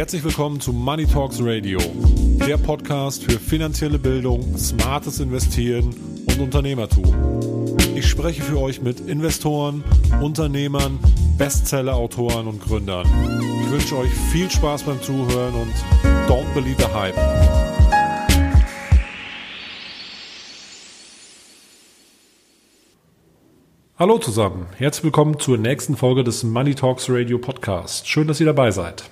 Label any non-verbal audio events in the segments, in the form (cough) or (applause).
Herzlich willkommen zu Money Talks Radio, der Podcast für finanzielle Bildung, smartes Investieren und Unternehmertum. Ich spreche für euch mit Investoren, Unternehmern, Bestseller-Autoren und Gründern. Ich wünsche euch viel Spaß beim Zuhören und don't believe the hype. Hallo zusammen, herzlich willkommen zur nächsten Folge des Money Talks Radio Podcast. Schön, dass ihr dabei seid.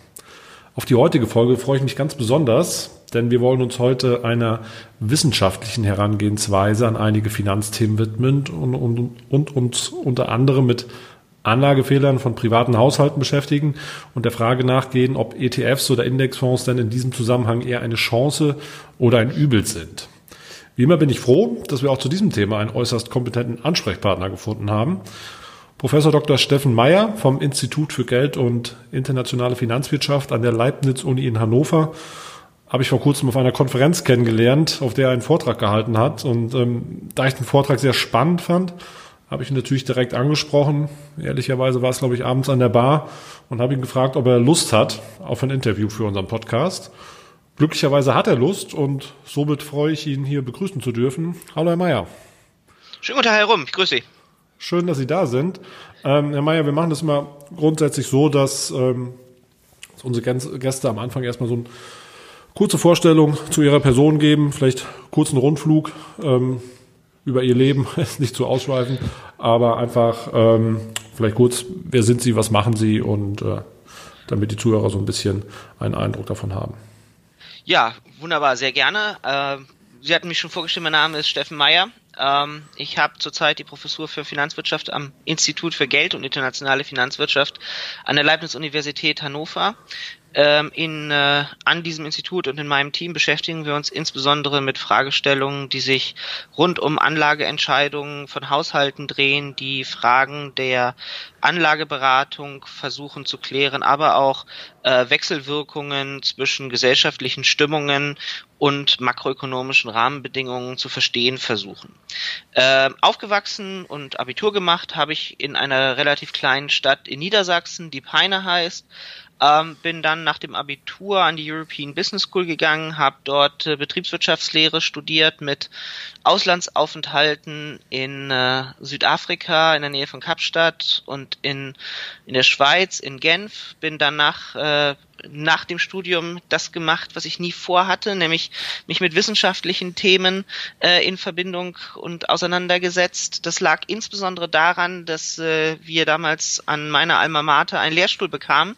Auf die heutige Folge freue ich mich ganz besonders, denn wir wollen uns heute einer wissenschaftlichen Herangehensweise an einige Finanzthemen widmen und, und, und uns unter anderem mit Anlagefehlern von privaten Haushalten beschäftigen und der Frage nachgehen, ob ETFs oder Indexfonds denn in diesem Zusammenhang eher eine Chance oder ein Übel sind. Wie immer bin ich froh, dass wir auch zu diesem Thema einen äußerst kompetenten Ansprechpartner gefunden haben. Professor Dr. Steffen Meyer vom Institut für Geld und internationale Finanzwirtschaft an der Leibniz-Uni in Hannover habe ich vor kurzem auf einer Konferenz kennengelernt, auf der er einen Vortrag gehalten hat. Und ähm, da ich den Vortrag sehr spannend fand, habe ich ihn natürlich direkt angesprochen. Ehrlicherweise war es, glaube ich, abends an der Bar und habe ihn gefragt, ob er Lust hat auf ein Interview für unseren Podcast. Glücklicherweise hat er Lust und somit freue ich ihn hier begrüßen zu dürfen. Hallo, Herr Meyer. Schönen guten Tag herum, ich grüße Sie. Schön, dass Sie da sind. Ähm, Herr Mayer, wir machen das immer grundsätzlich so, dass, ähm, unsere Gäste am Anfang erstmal so eine kurze Vorstellung zu ihrer Person geben, vielleicht kurzen Rundflug ähm, über ihr Leben, (laughs) nicht zu ausschweifen, aber einfach ähm, vielleicht kurz, wer sind Sie, was machen Sie und äh, damit die Zuhörer so ein bisschen einen Eindruck davon haben. Ja, wunderbar, sehr gerne. Äh, Sie hatten mich schon vorgestellt, mein Name ist Steffen Meyer. Ähm, ich habe zurzeit die Professur für Finanzwirtschaft am Institut für Geld und internationale Finanzwirtschaft an der Leibniz-Universität Hannover. Ähm, in, äh, an diesem Institut und in meinem Team beschäftigen wir uns insbesondere mit Fragestellungen, die sich rund um Anlageentscheidungen von Haushalten drehen, die Fragen der Anlageberatung versuchen zu klären, aber auch äh, Wechselwirkungen zwischen gesellschaftlichen Stimmungen und makroökonomischen Rahmenbedingungen zu verstehen versuchen. Äh, aufgewachsen und Abitur gemacht habe ich in einer relativ kleinen Stadt in Niedersachsen, die Peine heißt, ähm, bin dann nach dem Abitur an die European Business School gegangen, habe dort äh, Betriebswirtschaftslehre studiert mit Auslandsaufenthalten in äh, Südafrika in der Nähe von Kapstadt und in, in der Schweiz, in Genf. Bin danach äh, nach dem Studium das gemacht, was ich nie vorhatte, nämlich mich mit wissenschaftlichen Themen äh, in Verbindung und auseinandergesetzt. Das lag insbesondere daran, dass äh, wir damals an meiner Alma Mater einen Lehrstuhl bekamen,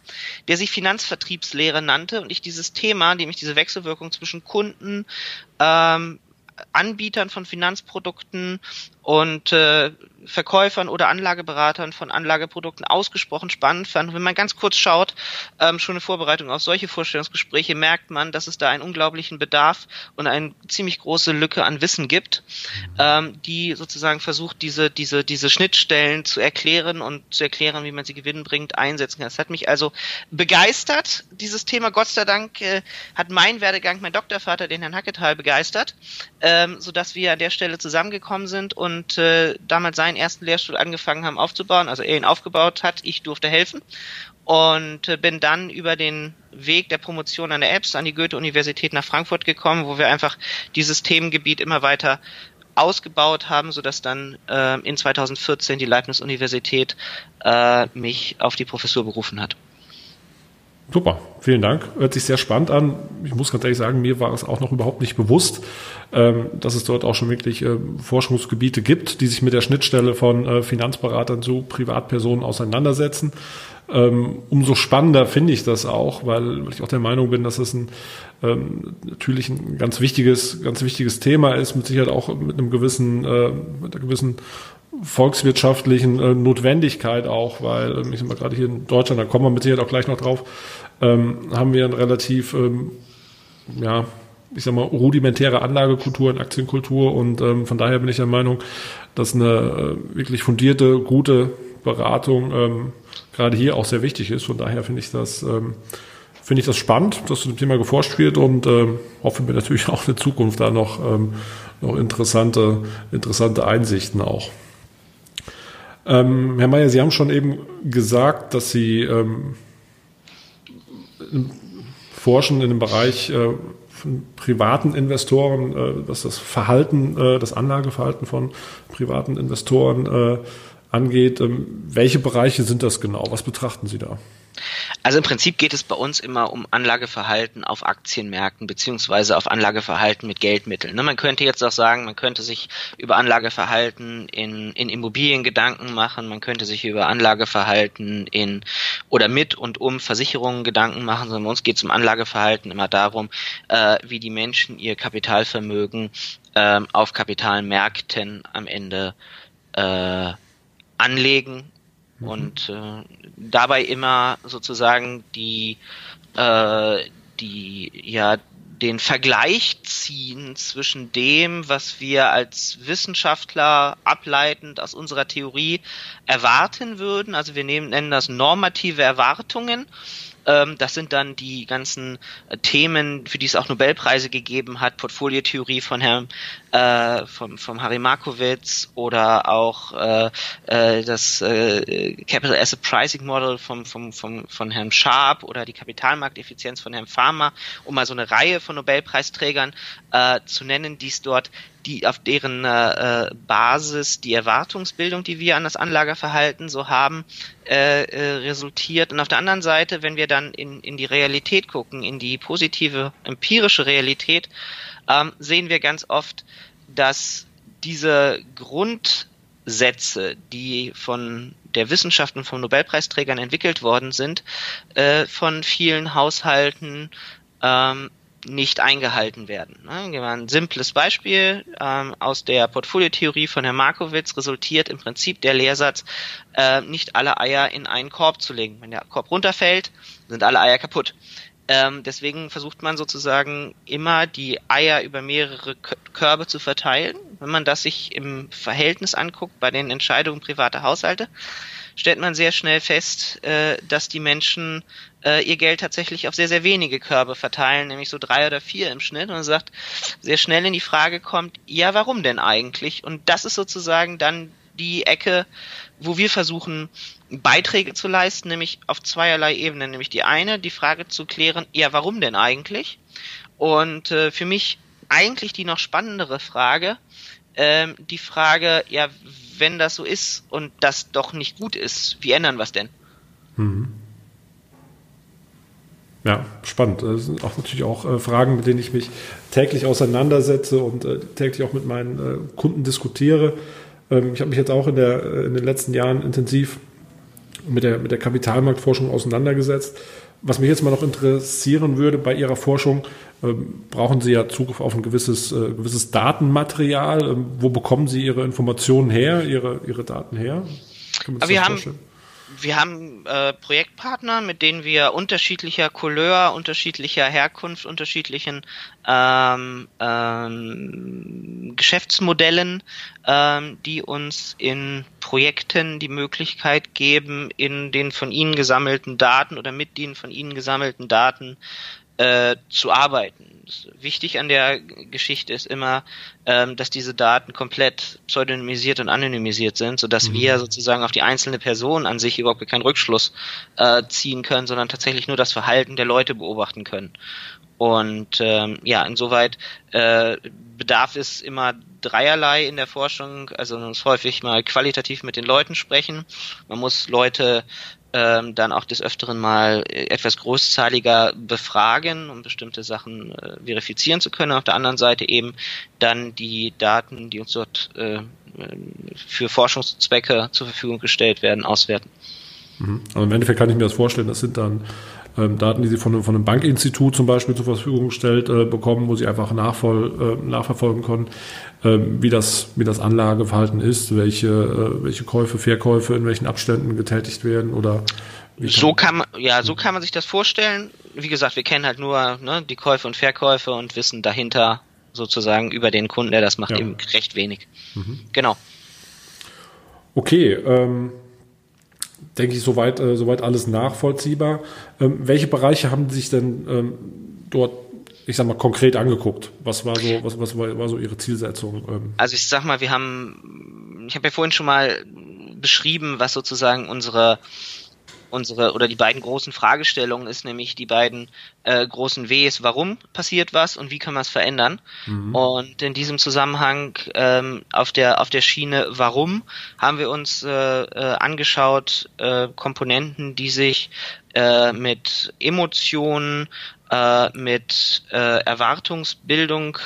der sich Finanzvertriebslehre nannte und ich dieses Thema, nämlich diese Wechselwirkung zwischen Kunden, ähm, Anbietern von Finanzprodukten und äh, Verkäufern oder Anlageberatern von Anlageprodukten ausgesprochen spannend fand. wenn man ganz kurz schaut, ähm, schon eine Vorbereitung auf solche Vorstellungsgespräche, merkt man, dass es da einen unglaublichen Bedarf und eine ziemlich große Lücke an Wissen gibt, ähm, die sozusagen versucht, diese, diese, diese Schnittstellen zu erklären und zu erklären, wie man sie gewinnbringend einsetzen kann. Das hat mich also begeistert, dieses Thema. Gott sei Dank äh, hat mein Werdegang, mein Doktorvater, den Herrn Hacketal, begeistert, ähm, sodass wir an der Stelle zusammengekommen sind und und äh, damals seinen ersten Lehrstuhl angefangen haben aufzubauen, also er ihn aufgebaut hat, ich durfte helfen und äh, bin dann über den Weg der Promotion an der EBS an die Goethe-Universität nach Frankfurt gekommen, wo wir einfach dieses Themengebiet immer weiter ausgebaut haben, sodass dann äh, in 2014 die Leibniz-Universität äh, mich auf die Professur berufen hat. Super, vielen Dank. Hört sich sehr spannend an. Ich muss ganz ehrlich sagen, mir war es auch noch überhaupt nicht bewusst, ähm, dass es dort auch schon wirklich äh, Forschungsgebiete gibt, die sich mit der Schnittstelle von äh, Finanzberatern zu Privatpersonen auseinandersetzen. Ähm, umso spannender finde ich das auch, weil ich auch der Meinung bin, dass es ein ähm, natürlich ein ganz wichtiges, ganz wichtiges Thema ist, mit Sicherheit auch mit einem gewissen, äh, mit einer gewissen volkswirtschaftlichen äh, Notwendigkeit auch, weil ähm, ich sag mal gerade hier in Deutschland, da kommen wir mit Sicherheit auch gleich noch drauf, ähm, haben wir eine relativ, ähm, ja, ich sag mal, rudimentäre Anlagekultur und Aktienkultur und ähm, von daher bin ich der Meinung, dass eine äh, wirklich fundierte, gute Beratung ähm, gerade hier auch sehr wichtig ist. Von daher finde ich das ähm, finde ich das spannend, dass zu dem Thema geforscht wird und ähm, hoffe mir natürlich (laughs) auch in Zukunft da noch, ähm, noch interessante, interessante Einsichten auch. Ähm, Herr Mayer, Sie haben schon eben gesagt, dass Sie ähm, forschen in dem Bereich äh, von privaten Investoren, äh, was das Verhalten, äh, das Anlageverhalten von privaten Investoren äh, angeht. Ähm, welche Bereiche sind das genau? Was betrachten Sie da? Also im Prinzip geht es bei uns immer um Anlageverhalten auf Aktienmärkten beziehungsweise auf Anlageverhalten mit Geldmitteln. Ne, man könnte jetzt auch sagen, man könnte sich über Anlageverhalten in, in Immobilien Gedanken machen, man könnte sich über Anlageverhalten in oder mit und um Versicherungen Gedanken machen, sondern bei uns geht es um Anlageverhalten immer darum, äh, wie die Menschen ihr Kapitalvermögen äh, auf Kapitalmärkten am Ende äh, anlegen mhm. und äh, dabei immer sozusagen die äh, die ja den Vergleich ziehen zwischen dem, was wir als Wissenschaftler ableitend aus unserer Theorie erwarten würden. Also wir nehmen, nennen das normative Erwartungen ähm, das sind dann die ganzen äh, Themen, für die es auch Nobelpreise gegeben hat, Portfoliotheorie von Herrn äh, vom, vom Harry Markowitz oder auch äh, äh, das äh, Capital Asset Pricing Model vom, vom, vom, von Herrn Sharp oder die Kapitalmarkteffizienz von Herrn Farmer, um mal so eine Reihe von Nobelpreisträgern äh, zu nennen, die es dort die auf deren äh, äh, Basis die Erwartungsbildung, die wir an das Anlageverhalten so haben, äh, äh, resultiert. Und auf der anderen Seite, wenn wir dann in, in die Realität gucken, in die positive empirische Realität, ähm, sehen wir ganz oft, dass diese Grundsätze, die von der Wissenschaft und von Nobelpreisträgern entwickelt worden sind, äh, von vielen Haushalten ähm, nicht eingehalten werden. Ne? Ein simples Beispiel ähm, aus der Portfoliotheorie von Herrn Markowitz resultiert im Prinzip der Lehrsatz, äh, nicht alle Eier in einen Korb zu legen. Wenn der Korb runterfällt, sind alle Eier kaputt. Ähm, deswegen versucht man sozusagen immer die Eier über mehrere Körbe zu verteilen. Wenn man das sich im Verhältnis anguckt bei den Entscheidungen privater Haushalte, stellt man sehr schnell fest, äh, dass die Menschen äh, ihr Geld tatsächlich auf sehr, sehr wenige Körbe verteilen, nämlich so drei oder vier im Schnitt und sagt, sehr schnell in die Frage kommt, ja, warum denn eigentlich? Und das ist sozusagen dann die Ecke, wo wir versuchen, Beiträge zu leisten, nämlich auf zweierlei Ebenen. Nämlich die eine, die Frage zu klären, ja, warum denn eigentlich? Und äh, für mich eigentlich die noch spannendere Frage, ähm, die Frage, ja, wenn das so ist und das doch nicht gut ist, wie ändern wir es denn? Mhm. Ja, spannend. Das sind auch natürlich auch äh, Fragen, mit denen ich mich täglich auseinandersetze und äh, täglich auch mit meinen äh, Kunden diskutiere. Ähm, ich habe mich jetzt auch in, der, äh, in den letzten Jahren intensiv mit der, mit der Kapitalmarktforschung auseinandergesetzt. Was mich jetzt mal noch interessieren würde bei Ihrer Forschung, ähm, brauchen Sie ja Zugriff auf ein gewisses, äh, gewisses Datenmaterial. Ähm, wo bekommen Sie Ihre Informationen her, Ihre, Ihre Daten her? wir haben, wir haben äh, Projektpartner, mit denen wir unterschiedlicher Couleur, unterschiedlicher Herkunft, unterschiedlichen ähm, ähm, Geschäftsmodellen, ähm, die uns in Projekten die Möglichkeit geben, in den von ihnen gesammelten Daten oder mit den von ihnen gesammelten Daten äh, zu arbeiten. Wichtig an der Geschichte ist immer, ähm, dass diese Daten komplett pseudonymisiert und anonymisiert sind, sodass mhm. wir sozusagen auf die einzelne Person an sich überhaupt keinen Rückschluss äh, ziehen können, sondern tatsächlich nur das Verhalten der Leute beobachten können. Und ähm, ja, insoweit äh, bedarf es immer dreierlei in der Forschung. Also man muss häufig mal qualitativ mit den Leuten sprechen. Man muss Leute ähm, dann auch des Öfteren mal äh, etwas großzahliger befragen, um bestimmte Sachen äh, verifizieren zu können. Auf der anderen Seite eben dann die Daten, die uns dort äh, für Forschungszwecke zur Verfügung gestellt werden, auswerten. Mhm. Also im Endeffekt kann ich mir das vorstellen, das sind dann ähm, Daten, die Sie von, von einem Bankinstitut zum Beispiel zur Verfügung stellt, äh, bekommen, wo Sie einfach nachvoll, äh, nachverfolgen können, äh, wie, das, wie das Anlageverhalten ist, welche, äh, welche Käufe, Verkäufe in welchen Abständen getätigt werden oder so kann man, ja, so kann man sich das vorstellen. Wie gesagt, wir kennen halt nur ne, die Käufe und Verkäufe und wissen dahinter sozusagen über den Kunden, der das macht, ja. eben recht wenig. Mhm. Genau. Okay, ähm, denke ich, soweit, äh, soweit alles nachvollziehbar. Ähm, welche Bereiche haben Sie sich denn ähm, dort, ich sag mal, konkret angeguckt? Was war so, was, was war, war so Ihre Zielsetzung? Ähm? Also ich sag mal, wir haben, ich habe ja vorhin schon mal beschrieben, was sozusagen unsere unsere oder die beiden großen Fragestellungen ist nämlich die beiden äh, großen Ws, warum passiert was und wie kann man es verändern. Mhm. Und in diesem Zusammenhang ähm, auf der auf der Schiene Warum haben wir uns äh, äh, angeschaut äh, Komponenten, die sich äh, mit Emotionen, äh, mit äh, Erwartungsbildung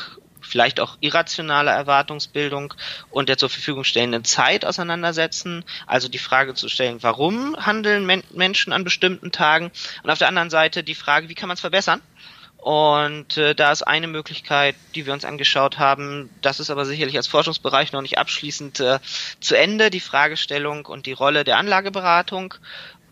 vielleicht auch irrationale Erwartungsbildung und der zur Verfügung stellenden Zeit auseinandersetzen. Also die Frage zu stellen, warum handeln Men Menschen an bestimmten Tagen? Und auf der anderen Seite die Frage, wie kann man es verbessern? Und äh, da ist eine Möglichkeit, die wir uns angeschaut haben. Das ist aber sicherlich als Forschungsbereich noch nicht abschließend äh, zu Ende, die Fragestellung und die Rolle der Anlageberatung.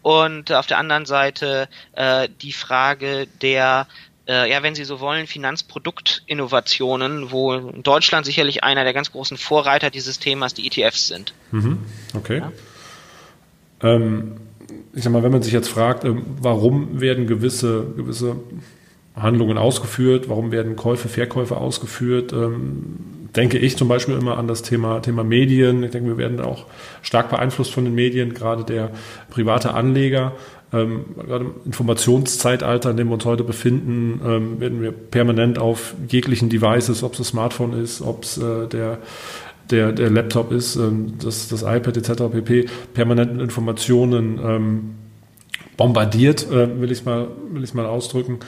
Und auf der anderen Seite äh, die Frage der äh, ja, wenn Sie so wollen, Finanzproduktinnovationen, wo Deutschland sicherlich einer der ganz großen Vorreiter dieses Themas die ETFs sind. Mhm, okay. Ja? Ähm, ich sag mal, wenn man sich jetzt fragt, ähm, warum werden gewisse, gewisse Handlungen ausgeführt, warum werden Käufe, Verkäufe ausgeführt, ähm, denke ich zum Beispiel immer an das Thema, Thema Medien. Ich denke, wir werden auch stark beeinflusst von den Medien, gerade der private Anleger ähm, gerade im Informationszeitalter, in dem wir uns heute befinden, ähm, werden wir permanent auf jeglichen Devices, ob es das Smartphone ist, ob es äh, der der, der Laptop ist, ähm, das, das iPad etc. pp. permanent mit Informationen ähm, bombardiert, äh, will ich mal, will ich mal ausdrücken.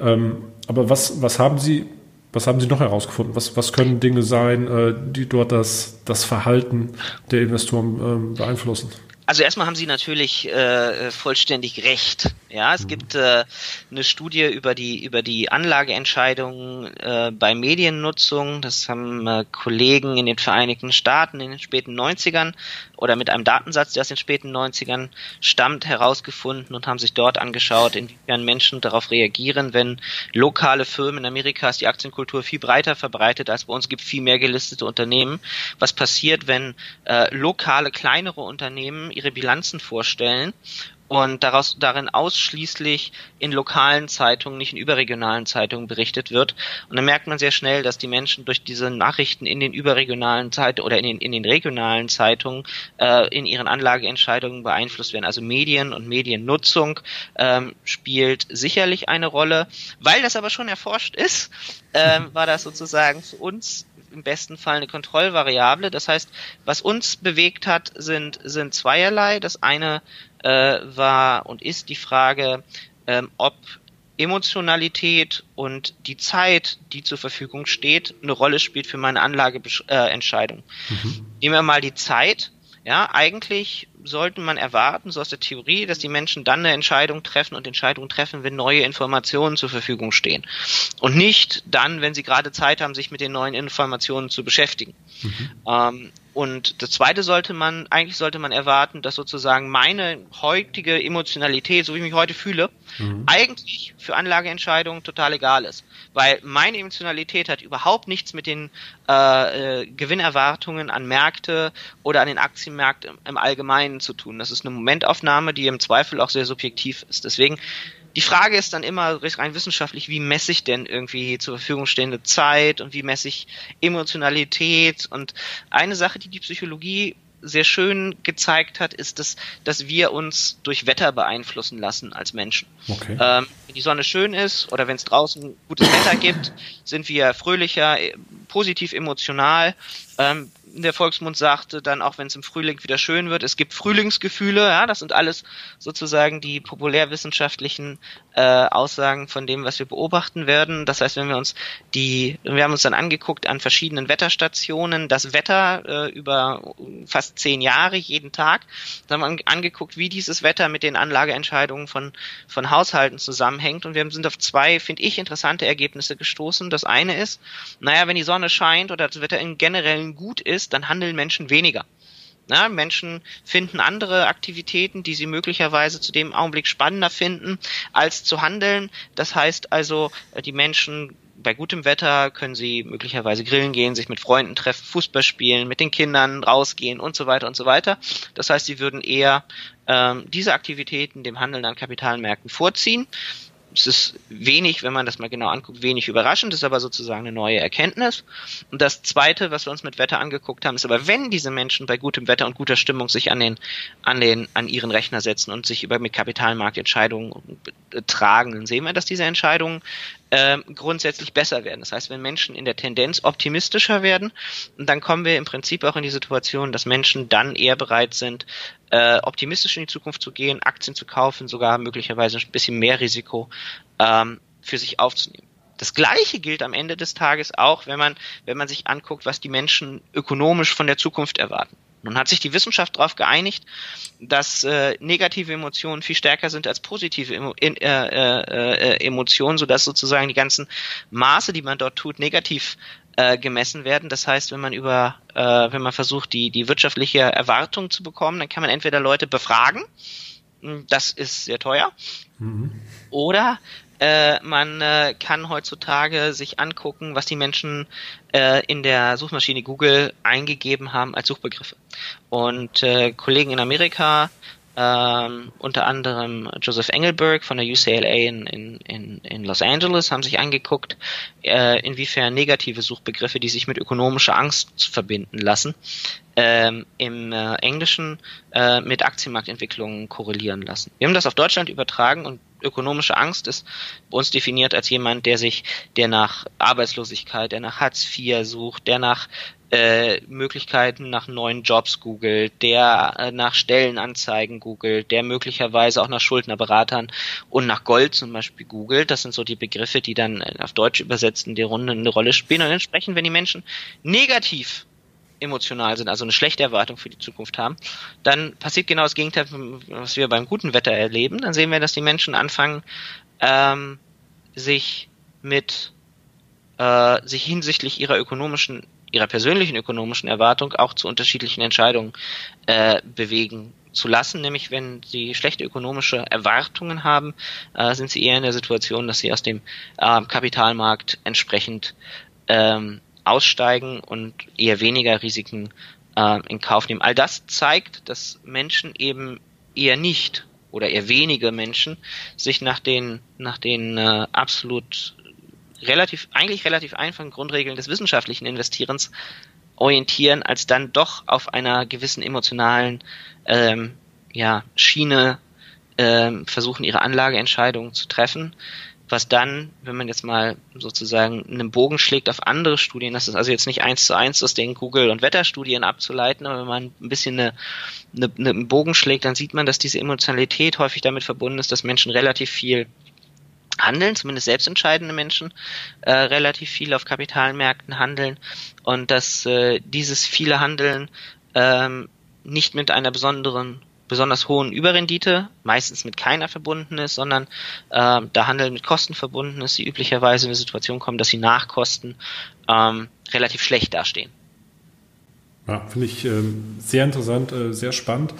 Ähm, aber was, was haben Sie, was haben Sie noch herausgefunden? Was, was können Dinge sein, äh, die dort das, das Verhalten der Investoren ähm, beeinflussen? Also erstmal haben Sie natürlich äh, vollständig recht. Ja, es mhm. gibt äh, eine Studie über die über die Anlageentscheidungen äh, bei Mediennutzung. Das haben äh, Kollegen in den Vereinigten Staaten in den späten 90ern oder mit einem Datensatz, der aus den späten 90ern stammt, herausgefunden und haben sich dort angeschaut, inwiefern Menschen darauf reagieren, wenn lokale Firmen in Amerika ist die Aktienkultur viel breiter verbreitet als bei uns gibt viel mehr gelistete Unternehmen. Was passiert, wenn äh, lokale kleinere Unternehmen ihre Bilanzen vorstellen und daraus darin ausschließlich in lokalen Zeitungen, nicht in überregionalen Zeitungen berichtet wird. Und dann merkt man sehr schnell, dass die Menschen durch diese Nachrichten in den überregionalen Zeitungen oder in den, in den regionalen Zeitungen äh, in ihren Anlageentscheidungen beeinflusst werden. Also Medien und Mediennutzung ähm, spielt sicherlich eine Rolle. Weil das aber schon erforscht ist, ähm, (laughs) war das sozusagen für uns im besten Fall eine Kontrollvariable. Das heißt, was uns bewegt hat, sind, sind zweierlei. Das eine äh, war und ist die Frage, ähm, ob Emotionalität und die Zeit, die zur Verfügung steht, eine Rolle spielt für meine Anlageentscheidung. Äh, mhm. Nehmen wir mal die Zeit. Ja, eigentlich sollte man erwarten, so aus der Theorie, dass die Menschen dann eine Entscheidung treffen und Entscheidungen treffen, wenn neue Informationen zur Verfügung stehen. Und nicht dann, wenn sie gerade Zeit haben, sich mit den neuen Informationen zu beschäftigen. Mhm. Ähm, und das zweite sollte man, eigentlich sollte man erwarten, dass sozusagen meine heutige Emotionalität, so wie ich mich heute fühle, mhm. eigentlich für Anlageentscheidungen total egal ist. Weil meine Emotionalität hat überhaupt nichts mit den äh, äh, Gewinnerwartungen an Märkte oder an den Aktienmärkten im, im Allgemeinen zu tun. Das ist eine Momentaufnahme, die im Zweifel auch sehr subjektiv ist. Deswegen die Frage ist dann immer rein wissenschaftlich, wie messe ich denn irgendwie zur Verfügung stehende Zeit und wie messe ich Emotionalität und eine Sache, die die Psychologie sehr schön gezeigt hat, ist, dass, dass wir uns durch Wetter beeinflussen lassen als Menschen. Okay. Ähm, wenn die Sonne schön ist oder wenn es draußen gutes Wetter gibt, sind wir fröhlicher, positiv emotional. Ähm, der Volksmund sagte dann, auch wenn es im Frühling wieder schön wird, es gibt Frühlingsgefühle, ja, das sind alles sozusagen die populärwissenschaftlichen äh, Aussagen von dem, was wir beobachten werden. Das heißt, wenn wir uns die, wir haben uns dann angeguckt an verschiedenen Wetterstationen, das Wetter äh, über fast zehn Jahre jeden Tag, dann haben wir angeguckt, wie dieses Wetter mit den Anlageentscheidungen von, von Haushalten zusammenhängt und wir sind auf zwei, finde ich, interessante Ergebnisse gestoßen. Das eine ist, naja, wenn die Sonne scheint oder das Wetter im Generellen gut ist, ist, dann handeln Menschen weniger. Na, Menschen finden andere Aktivitäten, die sie möglicherweise zu dem Augenblick spannender finden, als zu handeln. Das heißt also, äh, die Menschen bei gutem Wetter können sie möglicherweise grillen gehen, sich mit Freunden treffen, Fußball spielen, mit den Kindern rausgehen und so weiter und so weiter. Das heißt, sie würden eher ähm, diese Aktivitäten dem Handeln an Kapitalmärkten vorziehen es ist wenig, wenn man das mal genau anguckt, wenig überraschend, ist aber sozusagen eine neue Erkenntnis. Und das Zweite, was wir uns mit Wetter angeguckt haben, ist aber, wenn diese Menschen bei gutem Wetter und guter Stimmung sich an den, an den, an ihren Rechner setzen und sich über mit Kapitalmarktentscheidungen tragen, dann sehen wir, dass diese Entscheidungen äh, grundsätzlich besser werden. Das heißt, wenn Menschen in der Tendenz optimistischer werden, dann kommen wir im Prinzip auch in die Situation, dass Menschen dann eher bereit sind, äh, optimistisch in die Zukunft zu gehen, Aktien zu kaufen, sogar möglicherweise ein bisschen mehr Risiko ähm, für sich aufzunehmen. Das Gleiche gilt am Ende des Tages auch, wenn man, wenn man sich anguckt, was die Menschen ökonomisch von der Zukunft erwarten. Nun hat sich die Wissenschaft darauf geeinigt, dass äh, negative Emotionen viel stärker sind als positive Emo in, äh, äh, äh, Emotionen, sodass sozusagen die ganzen Maße, die man dort tut, negativ äh, gemessen werden. Das heißt, wenn man über, äh, wenn man versucht, die, die wirtschaftliche Erwartung zu bekommen, dann kann man entweder Leute befragen, hm, das ist sehr teuer, mhm. oder äh, man äh, kann heutzutage sich angucken, was die Menschen äh, in der Suchmaschine Google eingegeben haben als Suchbegriffe. Und äh, Kollegen in Amerika ähm, unter anderem Joseph Engelberg von der UCLA in, in, in Los Angeles haben sich angeguckt, äh, inwiefern negative Suchbegriffe, die sich mit ökonomischer Angst verbinden lassen, ähm, im äh, Englischen äh, mit Aktienmarktentwicklungen korrelieren lassen. Wir haben das auf Deutschland übertragen und ökonomische Angst ist bei uns definiert als jemand, der sich, der nach Arbeitslosigkeit, der nach Hartz IV sucht, der nach äh, Möglichkeiten nach neuen Jobs googelt, der äh, nach Stellenanzeigen googelt, der möglicherweise auch nach Schuldnerberatern und nach Gold zum Beispiel googelt. Das sind so die Begriffe, die dann äh, auf Deutsch übersetzt in der Runde eine Rolle spielen. Und entsprechend, wenn die Menschen negativ emotional sind, also eine schlechte Erwartung für die Zukunft haben, dann passiert genau das Gegenteil, was wir beim guten Wetter erleben. Dann sehen wir, dass die Menschen anfangen, ähm, sich mit äh, sich hinsichtlich ihrer ökonomischen, ihrer persönlichen ökonomischen Erwartung auch zu unterschiedlichen Entscheidungen äh, bewegen zu lassen, nämlich wenn sie schlechte ökonomische Erwartungen haben, äh, sind sie eher in der Situation, dass sie aus dem äh, Kapitalmarkt entsprechend ähm, aussteigen und eher weniger Risiken äh, in Kauf nehmen. All das zeigt, dass Menschen eben eher nicht oder eher wenige Menschen sich nach den nach den äh, absolut relativ eigentlich relativ einfachen Grundregeln des wissenschaftlichen Investierens orientieren, als dann doch auf einer gewissen emotionalen ähm, ja, Schiene ähm, versuchen, ihre Anlageentscheidungen zu treffen was dann, wenn man jetzt mal sozusagen einen Bogen schlägt auf andere Studien, das ist also jetzt nicht eins zu eins aus den Google- und Wetterstudien abzuleiten, aber wenn man ein bisschen eine, eine, einen Bogen schlägt, dann sieht man, dass diese Emotionalität häufig damit verbunden ist, dass Menschen relativ viel handeln, zumindest selbstentscheidende Menschen, äh, relativ viel auf Kapitalmärkten handeln und dass äh, dieses viele Handeln ähm, nicht mit einer besonderen besonders hohen Überrendite, meistens mit keiner verbunden ist, sondern äh, da Handel mit Kosten verbunden ist, die üblicherweise in die Situation kommen, dass sie nach Kosten ähm, relativ schlecht dastehen. Ja, finde ich ähm, sehr interessant, äh, sehr spannend,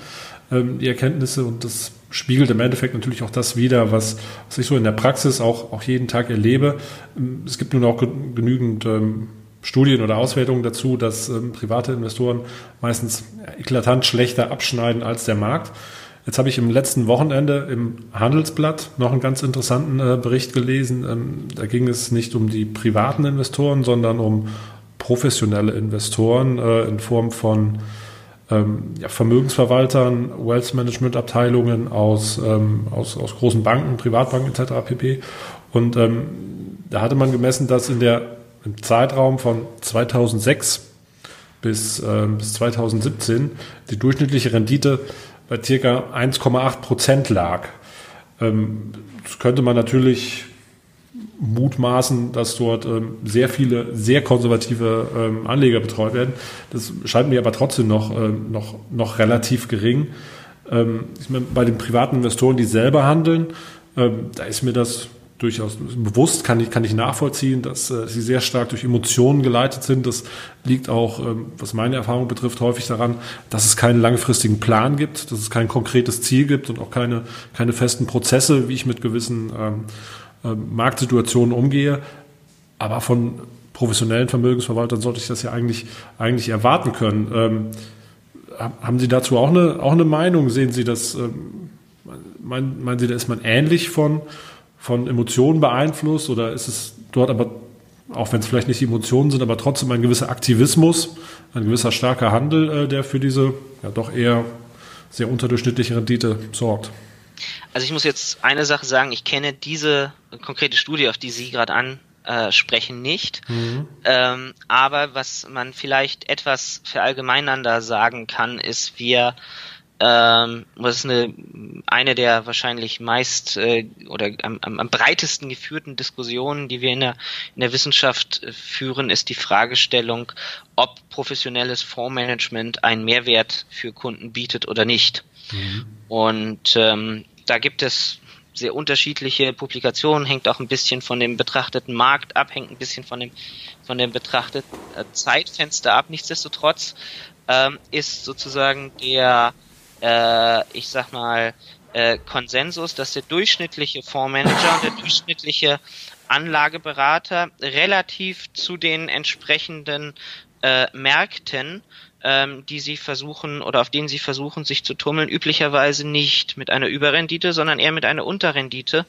ähm, die Erkenntnisse und das spiegelt im Endeffekt natürlich auch das wider, was, was ich so in der Praxis auch, auch jeden Tag erlebe. Ähm, es gibt nun auch genügend ähm, Studien oder Auswertungen dazu, dass ähm, private Investoren meistens eklatant schlechter abschneiden als der Markt. Jetzt habe ich im letzten Wochenende im Handelsblatt noch einen ganz interessanten äh, Bericht gelesen. Ähm, da ging es nicht um die privaten Investoren, sondern um professionelle Investoren äh, in Form von ähm, ja, Vermögensverwaltern, Wealth Management Abteilungen aus, ähm, aus, aus großen Banken, Privatbanken etc. pp. Und ähm, da hatte man gemessen, dass in der im Zeitraum von 2006 bis, äh, bis 2017 die durchschnittliche Rendite bei circa 1,8 Prozent lag. Ähm, das könnte man natürlich mutmaßen, dass dort ähm, sehr viele sehr konservative ähm, Anleger betreut werden. Das scheint mir aber trotzdem noch, ähm, noch, noch relativ gering. Ähm, ich meine, bei den privaten Investoren, die selber handeln, ähm, da ist mir das durchaus bewusst, kann ich, kann ich nachvollziehen, dass äh, sie sehr stark durch Emotionen geleitet sind. Das liegt auch, ähm, was meine Erfahrung betrifft, häufig daran, dass es keinen langfristigen Plan gibt, dass es kein konkretes Ziel gibt und auch keine, keine festen Prozesse, wie ich mit gewissen ähm, äh, Marktsituationen umgehe. Aber von professionellen Vermögensverwaltern sollte ich das ja eigentlich, eigentlich erwarten können. Ähm, haben Sie dazu auch eine, auch eine Meinung? Sehen Sie das, ähm, meinen, meinen Sie, da ist man ähnlich von von Emotionen beeinflusst oder ist es dort aber, auch wenn es vielleicht nicht Emotionen sind, aber trotzdem ein gewisser Aktivismus, ein gewisser starker Handel, äh, der für diese ja doch eher sehr unterdurchschnittliche Rendite sorgt? Also ich muss jetzt eine Sache sagen, ich kenne diese konkrete Studie, auf die Sie gerade ansprechen, nicht. Mhm. Ähm, aber was man vielleicht etwas verallgemeinernder sagen kann, ist, wir ähm, das ist eine, eine der wahrscheinlich meist äh, oder am, am, am breitesten geführten Diskussionen, die wir in der, in der Wissenschaft äh, führen, ist die Fragestellung, ob professionelles Fondsmanagement einen Mehrwert für Kunden bietet oder nicht. Mhm. Und ähm, da gibt es sehr unterschiedliche Publikationen, hängt auch ein bisschen von dem betrachteten Markt ab, hängt ein bisschen von dem, von dem betrachteten äh, Zeitfenster ab. Nichtsdestotrotz ähm, ist sozusagen der äh, ich sag mal, äh, Konsensus, dass der durchschnittliche Fondsmanager und der durchschnittliche Anlageberater relativ zu den entsprechenden äh, Märkten ähm, die sie versuchen oder auf denen sie versuchen, sich zu tummeln, üblicherweise nicht mit einer Überrendite, sondern eher mit einer Unterrendite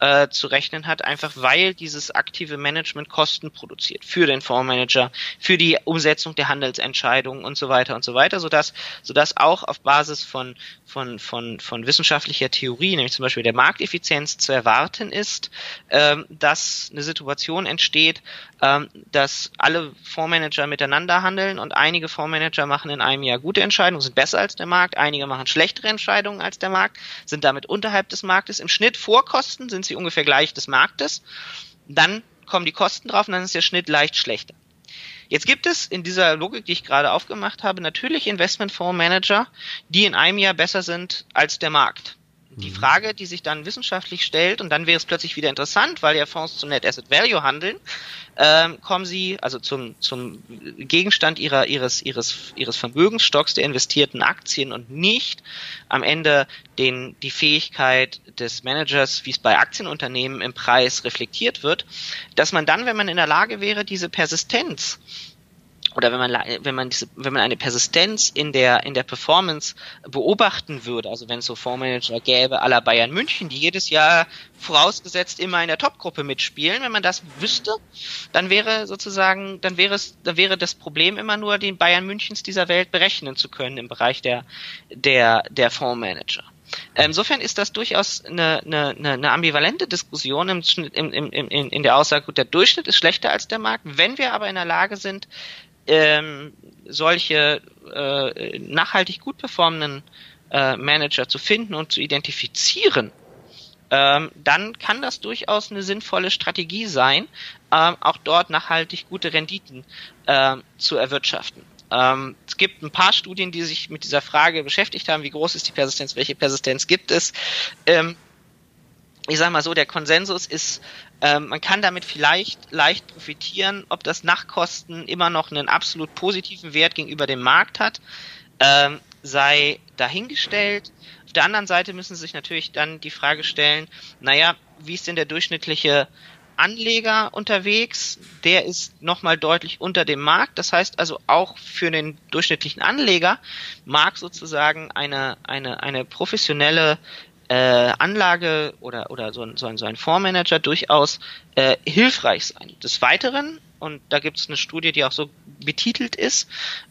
äh, zu rechnen hat, einfach weil dieses aktive Management Kosten produziert für den Fondsmanager, für die Umsetzung der Handelsentscheidungen und so weiter und so weiter, sodass, sodass auch auf Basis von, von, von, von wissenschaftlicher Theorie, nämlich zum Beispiel der Markteffizienz zu erwarten ist, ähm, dass eine Situation entsteht, ähm, dass alle Fondsmanager miteinander handeln und einige Fondsmanager machen in einem Jahr gute Entscheidungen, sind besser als der Markt, einige machen schlechtere Entscheidungen als der Markt, sind damit unterhalb des Marktes. Im Schnitt vor sind sie ungefähr gleich des Marktes. Dann kommen die Kosten drauf und dann ist der Schnitt leicht schlechter. Jetzt gibt es in dieser Logik, die ich gerade aufgemacht habe, natürlich Investmentfondsmanager, die in einem Jahr besser sind als der Markt. Die mhm. Frage, die sich dann wissenschaftlich stellt, und dann wäre es plötzlich wieder interessant, weil ja Fonds zu Net Asset Value handeln, ähm, kommen sie also zum, zum Gegenstand ihrer, ihres, ihres, ihres Vermögensstocks der investierten Aktien und nicht am Ende den, die Fähigkeit des Managers, wie es bei Aktienunternehmen im Preis reflektiert wird, dass man dann, wenn man in der Lage wäre, diese Persistenz oder wenn man wenn man diese, wenn man eine Persistenz in der in der Performance beobachten würde, also wenn es so Fondsmanager gäbe aller Bayern München, die jedes Jahr vorausgesetzt immer in der Topgruppe mitspielen, wenn man das wüsste, dann wäre sozusagen dann wäre es dann wäre das Problem immer nur den Bayern Münchens dieser Welt berechnen zu können im Bereich der der der Fondsmanager. Insofern ist das durchaus eine, eine, eine ambivalente Diskussion im, im, im, in, in der Aussage, gut, der Durchschnitt ist schlechter als der Markt. Wenn wir aber in der Lage sind, ähm, solche äh, nachhaltig gut performenden äh, Manager zu finden und zu identifizieren, ähm, dann kann das durchaus eine sinnvolle Strategie sein, ähm, auch dort nachhaltig gute Renditen ähm, zu erwirtschaften. Ähm, es gibt ein paar Studien, die sich mit dieser Frage beschäftigt haben, wie groß ist die Persistenz, welche Persistenz gibt es. Ähm, ich sage mal so, der Konsensus ist, ähm, man kann damit vielleicht leicht profitieren, ob das Nachkosten immer noch einen absolut positiven Wert gegenüber dem Markt hat, ähm, sei dahingestellt. Auf der anderen Seite müssen Sie sich natürlich dann die Frage stellen, naja, wie ist denn der durchschnittliche Anleger unterwegs, der ist nochmal deutlich unter dem Markt. Das heißt also auch für den durchschnittlichen Anleger mag sozusagen eine, eine, eine professionelle äh, Anlage oder, oder so ein, so ein, so ein Fondsmanager durchaus äh, hilfreich sein. Des Weiteren, und da gibt es eine Studie, die auch so betitelt ist,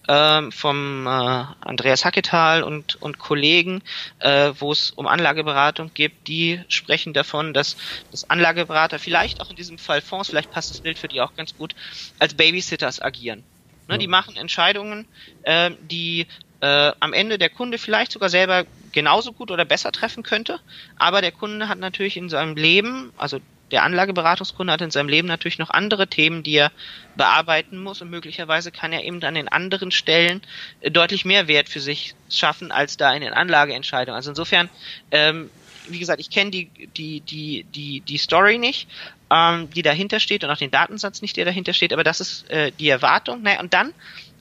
ähm, vom äh, Andreas Hacketal und, und Kollegen, äh, wo es um Anlageberatung geht, die sprechen davon, dass, dass Anlageberater vielleicht auch in diesem Fall Fonds, vielleicht passt das Bild für die auch ganz gut, als Babysitters agieren. Ne, die machen Entscheidungen, äh, die äh, am Ende der Kunde vielleicht sogar selber genauso gut oder besser treffen könnte, aber der Kunde hat natürlich in seinem Leben, also der Anlageberatungskunde hat in seinem Leben natürlich noch andere Themen, die er bearbeiten muss und möglicherweise kann er eben an den anderen Stellen äh, deutlich mehr Wert für sich schaffen als da in den Anlageentscheidungen. Also insofern, ähm, wie gesagt, ich kenne die, die, die, die, die Story nicht, ähm, die dahinter steht und auch den Datensatz nicht, der dahinter steht, aber das ist äh, die Erwartung. Naja, und dann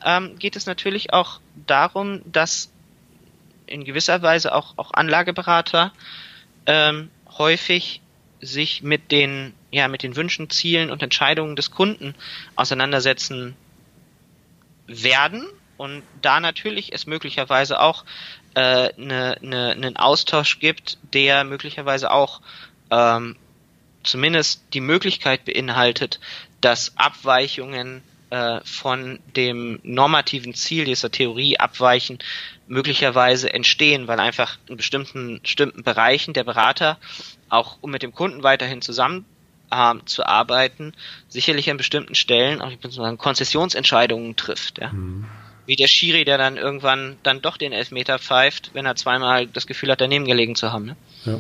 ähm, geht es natürlich auch darum, dass in gewisser Weise auch, auch Anlageberater ähm, häufig sich mit den, ja, mit den Wünschen, Zielen und Entscheidungen des Kunden auseinandersetzen werden und da natürlich es möglicherweise auch äh, ne, ne, einen Austausch gibt, der möglicherweise auch ähm, zumindest die Möglichkeit beinhaltet, dass Abweichungen äh, von dem normativen Ziel dieser Theorie abweichen, möglicherweise entstehen, weil einfach in bestimmten, bestimmten Bereichen der Berater auch um mit dem Kunden weiterhin zusammen äh, zu arbeiten, sicherlich an bestimmten Stellen auch sagen, Konzessionsentscheidungen trifft. Ja. Mhm. Wie der Schiri, der dann irgendwann dann doch den Elfmeter pfeift, wenn er zweimal das Gefühl hat, daneben gelegen zu haben. Ne? Ja.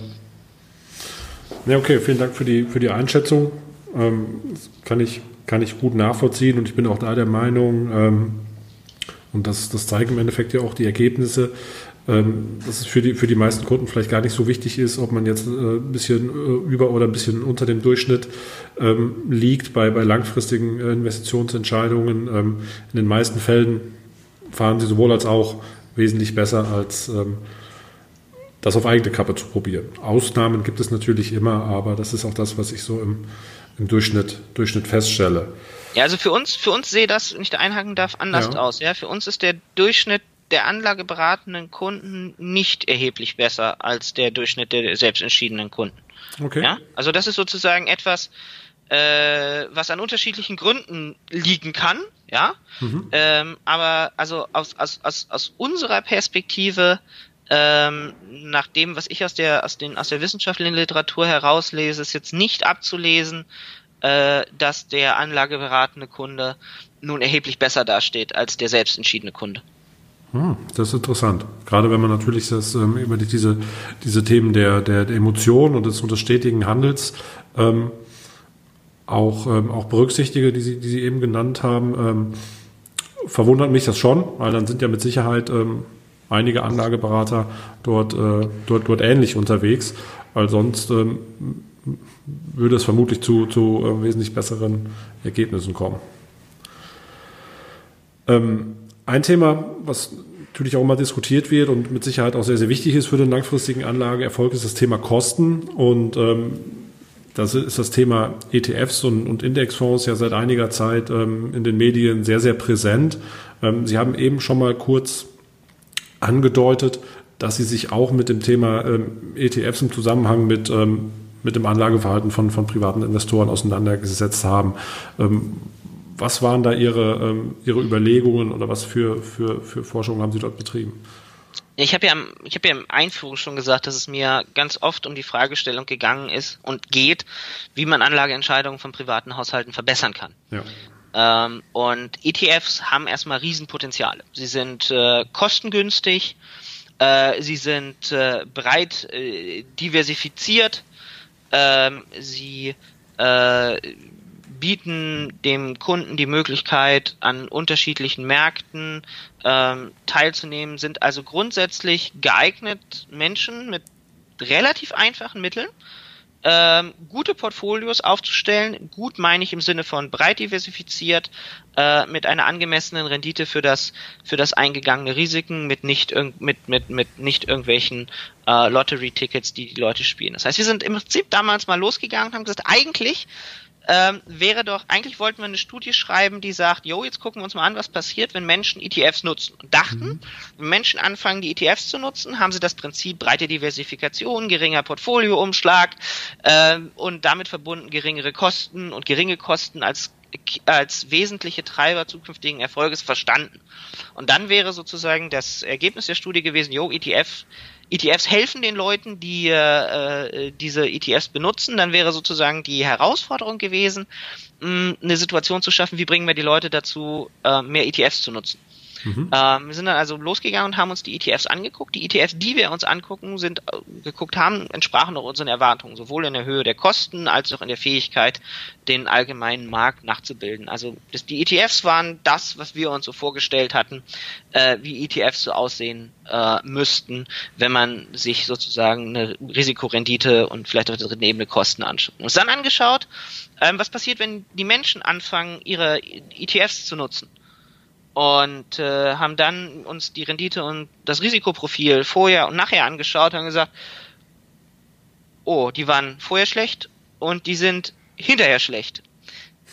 Ja, okay, vielen Dank für die, für die Einschätzung. Ähm, kann, ich, kann ich gut nachvollziehen und ich bin auch da der Meinung, ähm, und das, das zeigen im Endeffekt ja auch die Ergebnisse, ähm, dass es für die, für die meisten Kunden vielleicht gar nicht so wichtig ist, ob man jetzt äh, ein bisschen äh, über oder ein bisschen unter dem Durchschnitt ähm, liegt bei, bei langfristigen äh, Investitionsentscheidungen. Ähm, in den meisten Fällen fahren sie sowohl als auch wesentlich besser als ähm, das auf eigene Kappe zu probieren. Ausnahmen gibt es natürlich immer, aber das ist auch das, was ich so im, im Durchschnitt, Durchschnitt feststelle. Ja, also für uns, für uns sehe das, wenn ich da einhaken darf, anders ja. aus. Ja, für uns ist der Durchschnitt der anlageberatenden Kunden nicht erheblich besser als der Durchschnitt der selbstentschiedenen Kunden. Okay. Ja, also das ist sozusagen etwas, äh, was an unterschiedlichen Gründen liegen kann. Ja, mhm. ähm, aber also aus, aus, aus, aus unserer Perspektive ähm, nach dem, was ich aus der, aus, den, aus der wissenschaftlichen Literatur herauslese, ist jetzt nicht abzulesen, äh, dass der anlageberatende Kunde nun erheblich besser dasteht als der selbstentschiedene Kunde. Hm, das ist interessant. Gerade wenn man natürlich das, ähm, über die, diese, diese Themen der, der, der Emotionen und des, und stetigen Handels ähm, auch, ähm, auch berücksichtige, die Sie, die Sie eben genannt haben, ähm, verwundert mich das schon, weil dann sind ja mit Sicherheit ähm, einige Anlageberater dort, äh, dort, dort ähnlich unterwegs, weil sonst ähm, würde es vermutlich zu, zu äh, wesentlich besseren Ergebnissen kommen. Ähm, ein Thema, was natürlich auch immer diskutiert wird und mit Sicherheit auch sehr, sehr wichtig ist für den langfristigen Anlageerfolg, ist das Thema Kosten. Und ähm, das ist das Thema ETFs und, und Indexfonds ja seit einiger Zeit ähm, in den Medien sehr, sehr präsent. Ähm, Sie haben eben schon mal kurz angedeutet, dass Sie sich auch mit dem Thema ähm, ETFs im Zusammenhang mit, ähm, mit dem Anlageverhalten von, von privaten Investoren auseinandergesetzt haben. Ähm, was waren da Ihre, ähm, Ihre Überlegungen oder was für, für, für Forschungen haben Sie dort betrieben? Ich habe ja, ich habe ja im Einführung schon gesagt, dass es mir ganz oft um die Fragestellung gegangen ist und geht, wie man Anlageentscheidungen von privaten Haushalten verbessern kann. Ja. Ähm, und ETFs haben erstmal Riesenpotenziale. Sie sind äh, kostengünstig, äh, sie sind äh, breit äh, diversifiziert, ähm, sie äh, bieten dem Kunden die Möglichkeit, an unterschiedlichen Märkten ähm, teilzunehmen, sind also grundsätzlich geeignet, Menschen mit relativ einfachen Mitteln ähm, gute Portfolios aufzustellen. Gut meine ich im Sinne von breit diversifiziert, äh, mit einer angemessenen Rendite für das für das eingegangene Risiken, mit nicht mit mit mit nicht irgendwelchen äh, Lottery-Tickets, die die Leute spielen. Das heißt, wir sind im Prinzip damals mal losgegangen und haben gesagt, eigentlich ähm, wäre doch, eigentlich wollten wir eine Studie schreiben, die sagt, jo, jetzt gucken wir uns mal an, was passiert, wenn Menschen ETFs nutzen. Und dachten, mhm. wenn Menschen anfangen, die ETFs zu nutzen, haben sie das Prinzip breite Diversifikation, geringer Portfolioumschlag äh, und damit verbunden geringere Kosten und geringe Kosten als als wesentliche Treiber zukünftigen Erfolges verstanden. Und dann wäre sozusagen das Ergebnis der Studie gewesen, jo, ETF ETFs helfen den Leuten, die äh, äh diese ETFs benutzen. Dann wäre sozusagen die Herausforderung gewesen, mh, eine Situation zu schaffen, wie bringen wir die Leute dazu, äh, mehr ETFs zu nutzen. Mhm. Ähm, wir sind dann also losgegangen und haben uns die ETFs angeguckt. Die ETFs, die wir uns angucken, sind äh, geguckt haben, entsprachen auch unseren Erwartungen, sowohl in der Höhe der Kosten als auch in der Fähigkeit, den allgemeinen Markt nachzubilden. Also das, die ETFs waren das, was wir uns so vorgestellt hatten, äh, wie ETFs so aussehen äh, müssten, wenn man sich sozusagen eine Risikorendite und vielleicht auf der dritten Ebene Kosten anschaut. Und uns dann angeschaut, ähm, was passiert, wenn die Menschen anfangen, ihre ETFs zu nutzen und äh, haben dann uns die Rendite und das Risikoprofil vorher und nachher angeschaut und gesagt, oh, die waren vorher schlecht und die sind hinterher schlecht.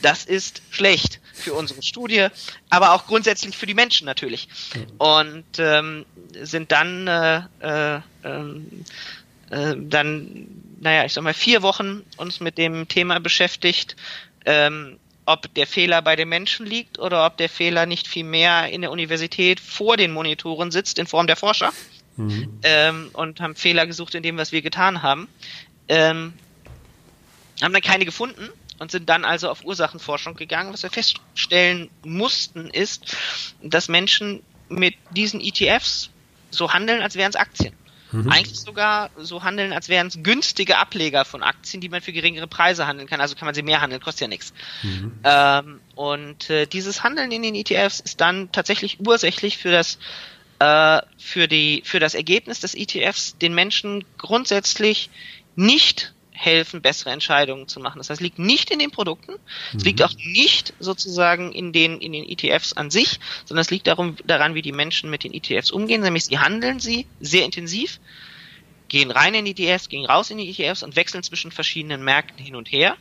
Das ist schlecht für unsere Studie, aber auch grundsätzlich für die Menschen natürlich. Und ähm, sind dann äh, äh, ähm, äh, dann naja, ich sag mal, vier Wochen uns mit dem Thema beschäftigt, ähm, ob der Fehler bei den Menschen liegt oder ob der Fehler nicht viel mehr in der Universität vor den Monitoren sitzt in Form der Forscher. Mhm. Ähm, und haben Fehler gesucht in dem, was wir getan haben. Ähm, haben dann keine gefunden und sind dann also auf Ursachenforschung gegangen. Was wir feststellen mussten, ist, dass Menschen mit diesen ETFs so handeln, als wären es Aktien. Mhm. Eigentlich sogar so handeln, als wären es günstige Ableger von Aktien, die man für geringere Preise handeln kann. Also kann man sie mehr handeln, kostet ja nichts. Mhm. Ähm, und äh, dieses Handeln in den ETFs ist dann tatsächlich ursächlich für das äh, für die für das Ergebnis des ETFs den Menschen grundsätzlich nicht helfen, bessere Entscheidungen zu machen. Das heißt, es liegt nicht in den Produkten, mhm. es liegt auch nicht sozusagen in den, in den ETFs an sich, sondern es liegt darum, daran, wie die Menschen mit den ETFs umgehen, nämlich sie handeln sie sehr intensiv, gehen rein in die ETFs, gehen raus in die ETFs und wechseln zwischen verschiedenen Märkten hin und her,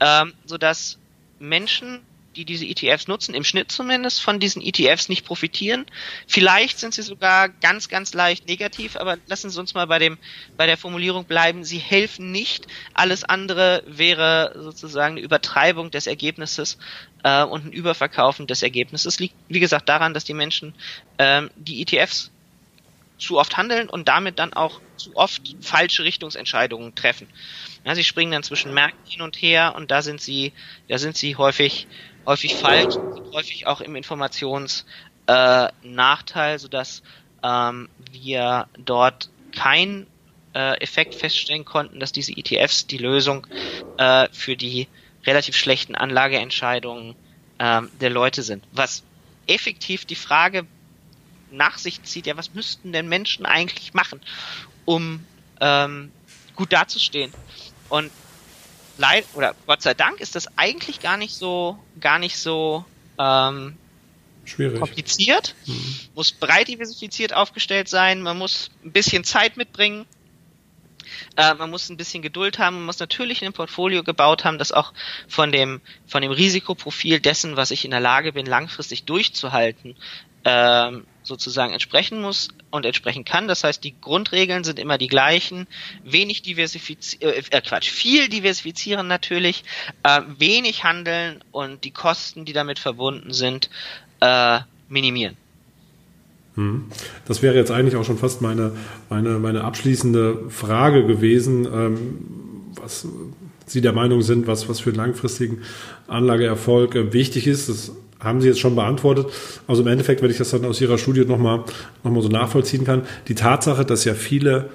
ähm, sodass Menschen die diese ETFs nutzen, im Schnitt zumindest von diesen ETFs nicht profitieren. Vielleicht sind sie sogar ganz, ganz leicht negativ, aber lassen Sie uns mal bei dem, bei der Formulierung bleiben. Sie helfen nicht. Alles andere wäre sozusagen eine Übertreibung des Ergebnisses äh, und ein Überverkaufen des Ergebnisses. Liegt, wie gesagt, daran, dass die Menschen ähm, die ETFs zu oft handeln und damit dann auch zu oft falsche Richtungsentscheidungen treffen. Ja, sie springen dann zwischen Märkten hin und her und da sind sie, da sind sie häufig häufig falsch, häufig auch im Informationsnachteil, äh, sodass ähm, wir dort keinen äh, Effekt feststellen konnten, dass diese ETFs die Lösung äh, für die relativ schlechten Anlageentscheidungen ähm, der Leute sind. Was effektiv die Frage nach sich zieht, ja, was müssten denn Menschen eigentlich machen, um ähm, gut dazustehen? Und leid oder Gott sei Dank ist das eigentlich gar nicht so gar nicht so ähm, Schwierig. kompliziert. Mhm. Muss breit diversifiziert aufgestellt sein. Man muss ein bisschen Zeit mitbringen. Äh, man muss ein bisschen Geduld haben. Man muss natürlich ein Portfolio gebaut haben, das auch von dem von dem Risikoprofil dessen, was ich in der Lage bin, langfristig durchzuhalten, ähm, sozusagen entsprechen muss und entsprechen kann. Das heißt, die Grundregeln sind immer die gleichen. Wenig diversifizieren, äh, äh, Quatsch, viel diversifizieren natürlich, äh, wenig handeln und die Kosten, die damit verbunden sind, äh, minimieren. Hm. Das wäre jetzt eigentlich auch schon fast meine, meine, meine abschließende Frage gewesen, ähm, was Sie der Meinung sind, was, was für einen langfristigen Anlageerfolg äh, wichtig ist. Das haben Sie jetzt schon beantwortet. Also im Endeffekt, wenn ich das dann aus Ihrer Studie nochmal noch mal so nachvollziehen kann, die Tatsache, dass ja viele,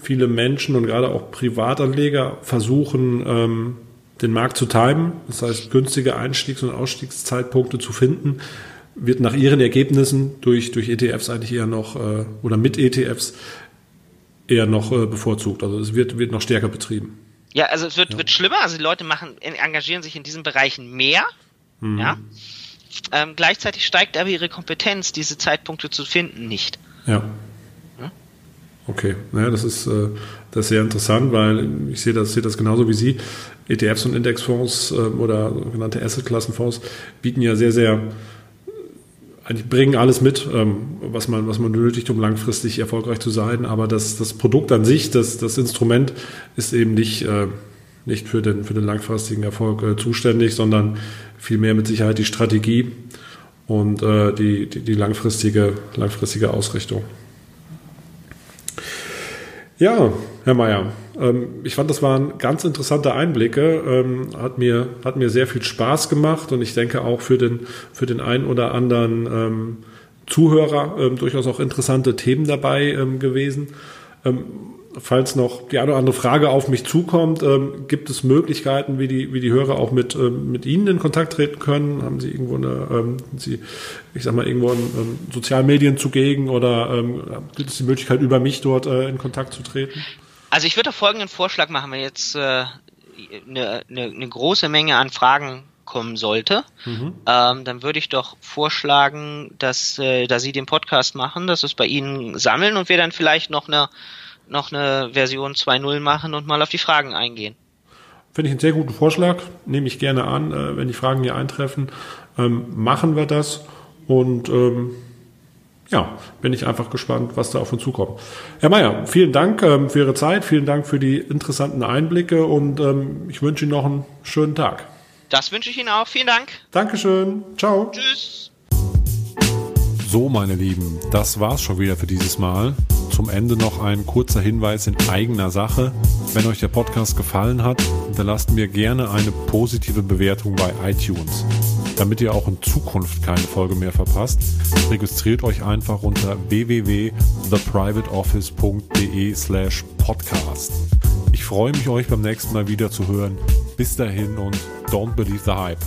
viele Menschen und gerade auch Privatanleger versuchen, ähm, den Markt zu timen, das heißt günstige Einstiegs- und Ausstiegszeitpunkte zu finden, wird nach Ihren Ergebnissen durch, durch ETFs eigentlich eher noch äh, oder mit ETFs eher noch äh, bevorzugt. Also es wird, wird noch stärker betrieben. Ja, also es wird, ja. wird schlimmer. Also die Leute machen, engagieren sich in diesen Bereichen mehr. Mhm. Ja. Ähm, gleichzeitig steigt aber ihre Kompetenz, diese Zeitpunkte zu finden, nicht. Ja. Okay, naja, das ist, äh, das ist sehr interessant, weil ich sehe das, sehe das genauso wie Sie. ETFs und Indexfonds äh, oder sogenannte Asset-Klassenfonds bieten ja sehr, sehr, eigentlich bringen alles mit, ähm, was man, was man benötigt, um langfristig erfolgreich zu sein. Aber das, das Produkt an sich, das, das Instrument ist eben nicht, äh, nicht für den, für den langfristigen Erfolg äh, zuständig, sondern vielmehr mit Sicherheit die Strategie und äh, die, die, die langfristige, langfristige Ausrichtung. Ja, Herr Mayer, ähm, ich fand, das waren ganz interessante Einblicke. Ähm, hat, mir, hat mir sehr viel Spaß gemacht und ich denke auch für den, für den einen oder anderen ähm, Zuhörer ähm, durchaus auch interessante Themen dabei ähm, gewesen. Falls noch die eine oder andere Frage auf mich zukommt, ähm, gibt es Möglichkeiten, wie die, wie die Hörer auch mit, ähm, mit Ihnen in Kontakt treten können? Haben Sie irgendwo eine, ähm, Sie, ich sag mal, irgendwo in ähm, sozialen Medien zugegen oder ähm, gibt es die Möglichkeit, über mich dort äh, in Kontakt zu treten? Also ich würde folgenden Vorschlag machen, wenn jetzt äh, eine, eine, eine große Menge an Fragen kommen sollte, mhm. ähm, dann würde ich doch vorschlagen, dass äh, da Sie den Podcast machen, dass es bei Ihnen sammeln und wir dann vielleicht noch eine noch eine Version 2.0 machen und mal auf die Fragen eingehen. Finde ich einen sehr guten Vorschlag, nehme ich gerne an. Äh, wenn die Fragen hier eintreffen, ähm, machen wir das. Und ähm, ja, bin ich einfach gespannt, was da auf uns zukommt. Herr Mayer, vielen Dank ähm, für Ihre Zeit, vielen Dank für die interessanten Einblicke und ähm, ich wünsche Ihnen noch einen schönen Tag. Das wünsche ich Ihnen auch. Vielen Dank. Dankeschön. Ciao. Tschüss. So, meine Lieben, das war's schon wieder für dieses Mal. Zum Ende noch ein kurzer Hinweis in eigener Sache. Wenn euch der Podcast gefallen hat, hinterlasst mir gerne eine positive Bewertung bei iTunes. Damit ihr auch in Zukunft keine Folge mehr verpasst, registriert euch einfach unter www.theprivateoffice.de slash podcast. Ich freue mich, euch beim nächsten Mal wieder zu hören. Bis dahin und don't believe the hype.